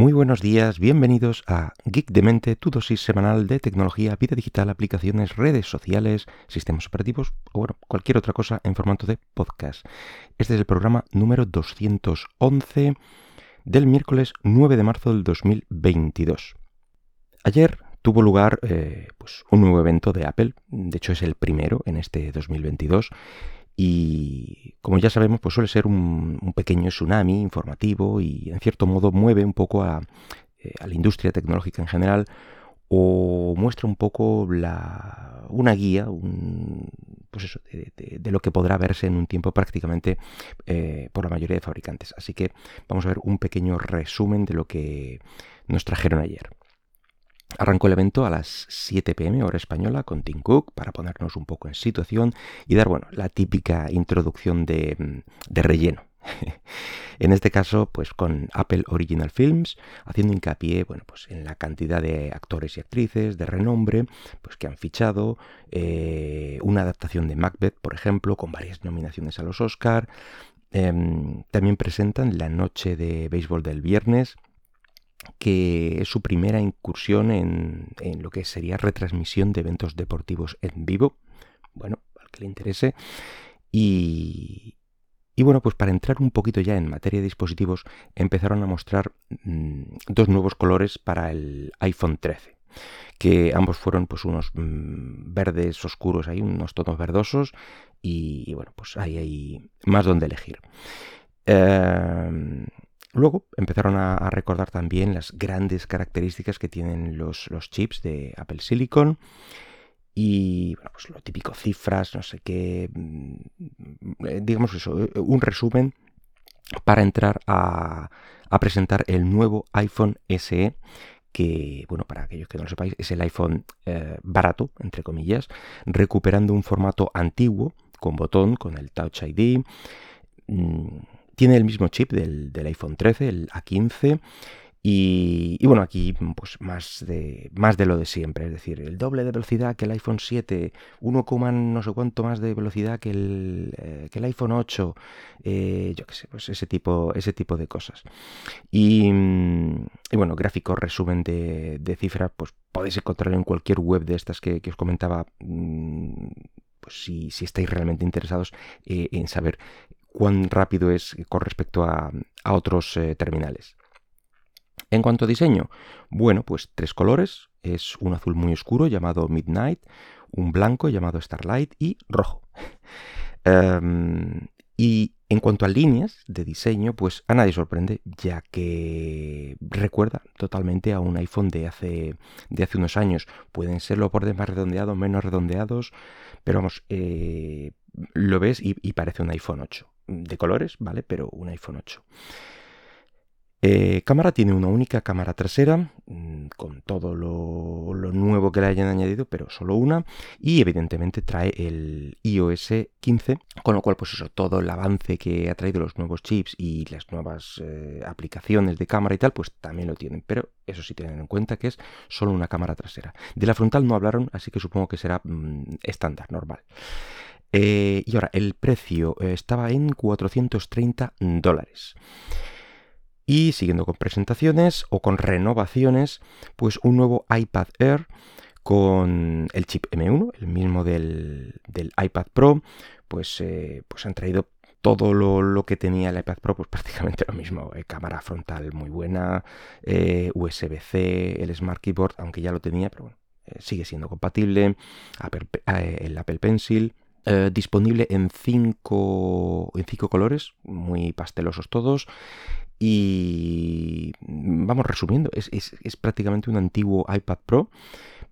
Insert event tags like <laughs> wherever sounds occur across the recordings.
Muy buenos días, bienvenidos a Geek de Mente, tu dosis semanal de tecnología, vida digital, aplicaciones, redes sociales, sistemas operativos o bueno, cualquier otra cosa en formato de podcast. Este es el programa número 211 del miércoles 9 de marzo del 2022. Ayer tuvo lugar eh, pues, un nuevo evento de Apple, de hecho es el primero en este 2022 y como ya sabemos, pues suele ser un, pequeño tsunami informativo y en cierto modo mueve un poco a, eh, la industria tecnológica en general o muestra un poco la, una guía pues de, lo que podrá verse en un tiempo prácticamente eh, por la mayoría de fabricantes. Así que vamos a ver un pequeño resumen de lo que nos trajeron ayer. Arrancó el evento a las 7 pm hora española con Tim Cook para ponernos un poco en situación y dar bueno, la típica introducción de, mm, relleno. <laughs> en este caso, pues con Apple Original Films, haciendo hincapié, bueno, pues en la cantidad de actores y actrices de renombre, pues que han fichado, eh, una adaptación de Macbeth, por ejemplo, con varias nominaciones a los Oscar. Em, también presentan la noche de béisbol del viernes, que es su primera incursión en, lo que sería retransmisión de eventos deportivos en vivo. Bueno, al que le interese. Y, bueno, pues para entrar un poquito ya en materia de dispositivos, empezaron a mostrar mm, dos nuevos colores para el iPhone 13 que ambos fueron pues unos mm, verdes oscuros, hay unos tonos verdosos y, bueno, pues ahí hay más donde elegir. Eh, Luego empezaron a, recordar también las grandes características que tienen los, chips de Apple Silicon. Y bueno, pues lo típico, cifras, no sé qué, mm, eh, digamos eso, eh, un resumen para entrar a, presentar el nuevo iPhone SE que, bueno, para aquellos que no lo sepáis, es el iPhone eh, barato, entre comillas, recuperando un formato antiguo, con botón, con el Touch ID, mm, tiene el mismo chip del, iPhone 13, el A15. Y, bueno, aquí pues más de, más de lo de siempre, es decir, el doble de velocidad que el iPhone 7, 1, no sé cuánto más de velocidad que el, eh, el iPhone 8, eh, yo qué sé, pues ese tipo, ese tipo de cosas. Y, bueno, gráfico resumen de, cifras, pues podéis encontrar en cualquier web de estas que, os comentaba, mm, pues si, si, estáis realmente interesados eh, en saber cuán rápido es con respecto a, otros eh, terminales. En cuanto a diseño, bueno, pues tres colores. Es un azul muy oscuro llamado Midnight, un blanco llamado Starlight y rojo. <laughs> Em, y en cuanto a líneas de diseño, pues a nadie sorprende, ya que recuerda totalmente a un iPhone de hace, de hace unos años. Pueden ser los bordes más redondeados, menos redondeados, pero vamos, eh, lo ves y, parece un iPhone 8 de colores, ¿vale? Pero un iPhone 8. Eh, cámara tiene una única cámara trasera, mm, con todo lo, nuevo que le hayan añadido, pero solo una. Y evidentemente trae el iOS 15, con lo cual, pues eso, todo el avance que ha traído los nuevos chips y las nuevas eh, aplicaciones de cámara y tal, pues también lo tienen. Pero eso sí, tienen en cuenta que es solo una cámara trasera. De la frontal no hablaron, así que supongo que será mm, estándar, normal. Eh, y ahora, el precio eh, estaba en 430 dólares. Y siguiendo con presentaciones o con renovaciones, pues un nuevo iPad Air con el chip M1, el mismo del, iPad Pro, pues, eh, pues han traído todo lo, que tenía el iPad Pro, pues <laughs> prácticamente lo mismo. cámara frontal muy buena, USB-C, el Smart Keyboard, aunque ya lo tenía, pero bueno, sigue siendo compatible, el Apple Pencil, eh, disponible en cinco, en cinco colores, muy pastelosos todos. Y vamos resumiendo, es, prácticamente un antiguo iPad Pro,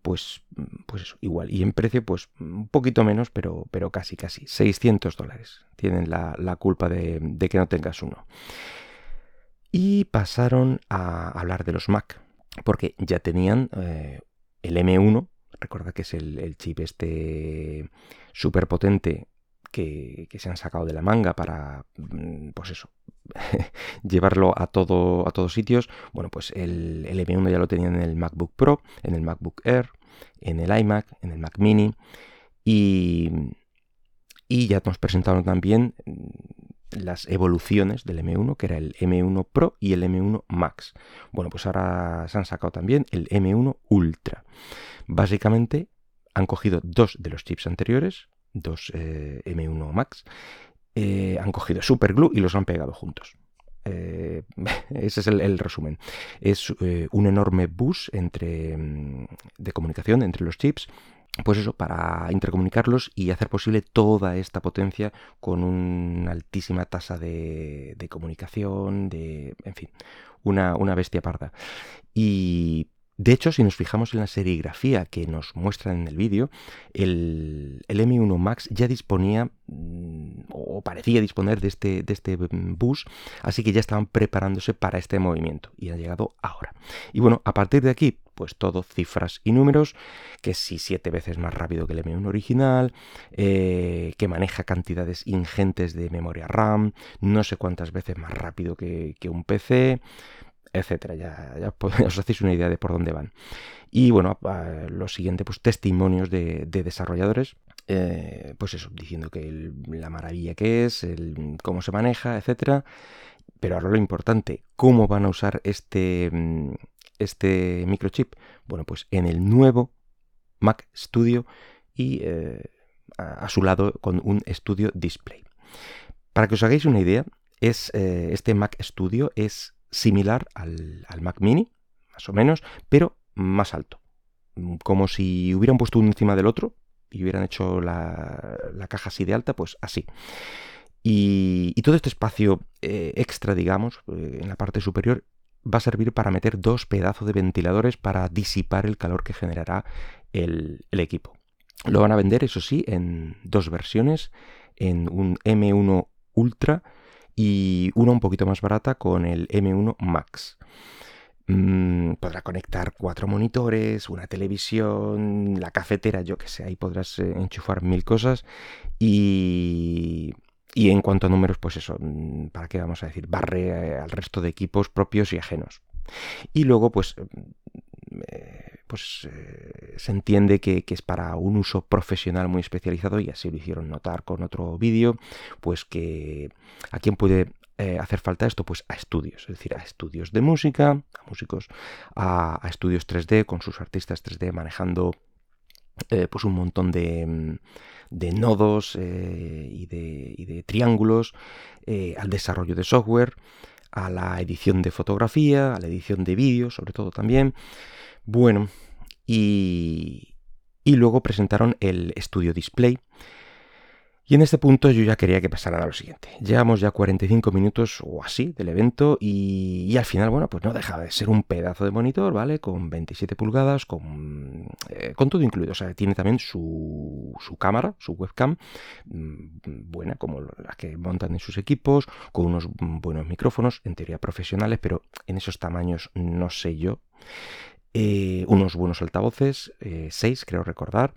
pues, pues igual. Y en precio, pues un poquito menos, pero, pero casi, casi. 600 dólares. Tienen la, culpa de, que no tengas uno. Y pasaron a hablar de los Mac, porque ya tenían eh, el M1, Recuerda que es el, chip este súper potente que, se han sacado de la manga para, mm, pues eso, <laughs> llevarlo a, todo, a todos sitios. Bueno, pues el, M1 ya lo tenían en el MacBook Pro, en el MacBook Air, en el iMac, en el Mac Mini y, y ya nos presentaron también las evoluciones del M1, que era el M1 Pro y el M1 Max. Bueno, pues ahora se han sacado también el M1 Ultra. Básicamente han cogido dos de los chips anteriores, dos eh, M1 Max, eh, han cogido Superglue y los han pegado juntos. Eh, <laughs> ese es el, resumen. Es un enorme bus entre, mm, de comunicación entre los chips pues eso, para intercomunicarlos y hacer posible toda esta potencia con una altísima tasa de, comunicación, de, en fin, una, una bestia parda. Y de hecho, si nos fijamos en la serigrafía que nos muestran en el vídeo, el, M1 Max ya disponía mm, o parecía disponer de este, de este bus, así que ya estaban preparándose para este movimiento y ha llegado ahora. Y bueno, a partir de aquí, pues todo cifras y números, que si siete veces más rápido que el M1 original, eh, que maneja cantidades ingentes de memoria RAM, no sé cuántas veces más rápido que, que un PC etcétera. Ya, <laughs> os hacéis una idea de por dónde van. Y bueno, lo siguiente, pues testimonios de, desarrolladores, eh, pues eso, diciendo que la maravilla que es, cómo se maneja, etcétera. Pero ahora lo importante, ¿cómo van a usar este, mm, este microchip? Bueno, pues en el nuevo Mac Studio y eh, a, su lado con un Studio Display. Para que os hagáis una idea, es, eh, este Mac Studio es similar al, Mac mini, más o menos, pero más alto. Como si hubieran puesto uno encima del otro y hubieran hecho la, caja así de alta, pues así. Y, todo este espacio eh, extra, digamos, eh, en la parte superior, va a servir para meter dos pedazos de ventiladores para disipar el calor que generará el, el equipo. Lo van a vender, eso sí, en dos versiones, en un M1 Ultra y una un poquito más barata con el M1 Max. Mm, podrá conectar cuatro monitores, una televisión, la cafetera, yo que sé, ahí podrás eh, enchufar mil cosas y, y en cuanto a números, pues eso, mm, ¿para qué vamos a decir? Barre eh, al resto de equipos propios y ajenos. Y luego, pues eh, pues eh, se entiende que, es para un uso profesional muy especializado y así lo hicieron notar con otro vídeo, pues que a quién puede eh, hacer falta esto, pues a estudios, es decir, a estudios de música, a músicos, a, estudios 3D con sus artistas 3D manejando pues un montón de, de nodos y de, y, de, triángulos, al desarrollo de software, a la edición de fotografía, a la edición de vídeo, sobre todo también. Bueno, y, luego presentaron el Studio Display, y en este punto yo ya quería que pasaran a lo siguiente. Llevamos ya 45 minutos o así del evento y, al final, bueno, pues no deja de ser un pedazo de monitor, ¿vale? Con 27 pulgadas, con, eh, con todo incluido. O sea, tiene también su, su cámara, su webcam, mm, buena como las que montan en sus equipos, con unos buenos micrófonos, en teoría profesionales, pero en esos tamaños no sé yo. Eh, unos buenos altavoces, 6 eh, creo recordar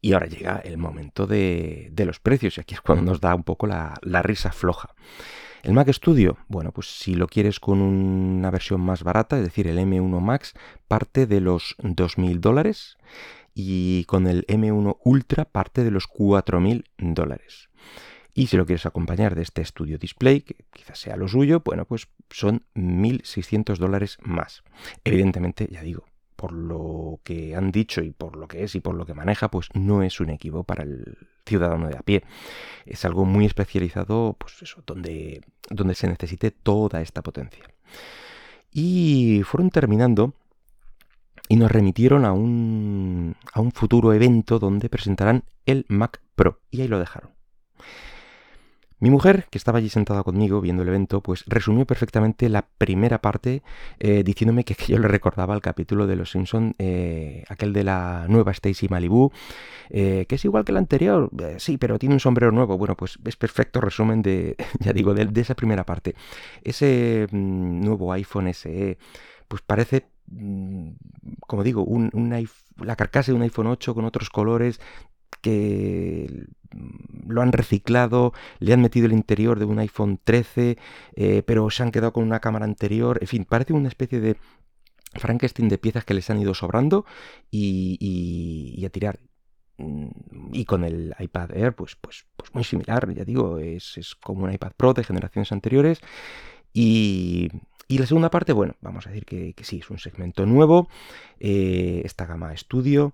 y ahora llega el momento de, los precios y aquí es cuando nos da un poco la, risa floja. El Mac Studio, bueno, pues si lo quieres con una versión más barata, es decir, el M1 Max, parte de los 2.000 dólares y con el M1 Ultra parte de los 4.000 dólares. Y si lo quieres acompañar de este Studio Display, que quizás sea lo suyo, bueno, pues son 1.600 dólares más. Evidentemente, ya digo, por lo que han dicho y por lo que es y por lo que maneja, pues no es un equipo para el ciudadano de a pie. Es algo muy especializado, pues eso, donde, donde se necesite toda esta potencia. Y fueron terminando y nos remitieron a un, a un futuro evento donde presentarán el Mac Pro. Y ahí lo dejaron. Mi mujer, que estaba allí sentada conmigo viendo el evento, pues resumió perfectamente la primera parte eh, diciéndome que, <laughs> yo le recordaba el capítulo de Los Simpson, eh, aquel de la nueva Stacy Malibu, eh, que es igual que el anterior, sí, pero tiene un sombrero nuevo. Bueno, pues es perfecto resumen de, <laughs> ya digo, de, esa primera parte. Ese mm, nuevo iPhone SE, pues parece mm, como digo, un, la carcasa de un iPhone 8 con otros colores, que lo han reciclado, le han metido el interior de un iPhone 13, eh, pero se han quedado con una cámara anterior, en fin, parece una especie de Frankenstein de piezas que les han ido sobrando y, a tirar. Mm, y con el iPad Air, pues, pues, pues muy similar, ya digo, es, es como un iPad Pro de generaciones anteriores. Y, y la segunda parte, bueno, vamos a decir que, sí, es un segmento nuevo, eh, esta gama estudio,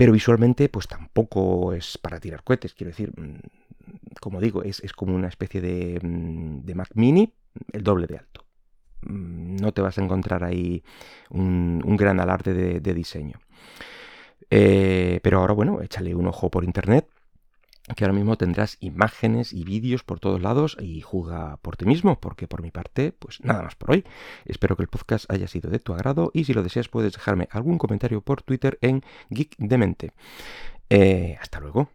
pero visualmente pues tampoco es para tirar cohetes, quiero decir, mm, como digo, es, como una especie de, mm, de, Mac mini, el doble de alto. Mm, no te vas a encontrar ahí un, gran alarde de, diseño. Eh, pero ahora, bueno, échale un ojo por internet que ahora mismo tendrás imágenes y vídeos por todos lados y juega por ti mismo, porque por mi parte, pues nada más por hoy. Espero que el podcast haya sido de tu agrado y si lo deseas puedes dejarme algún comentario por Twitter en Geek Demente. Eh, hasta luego.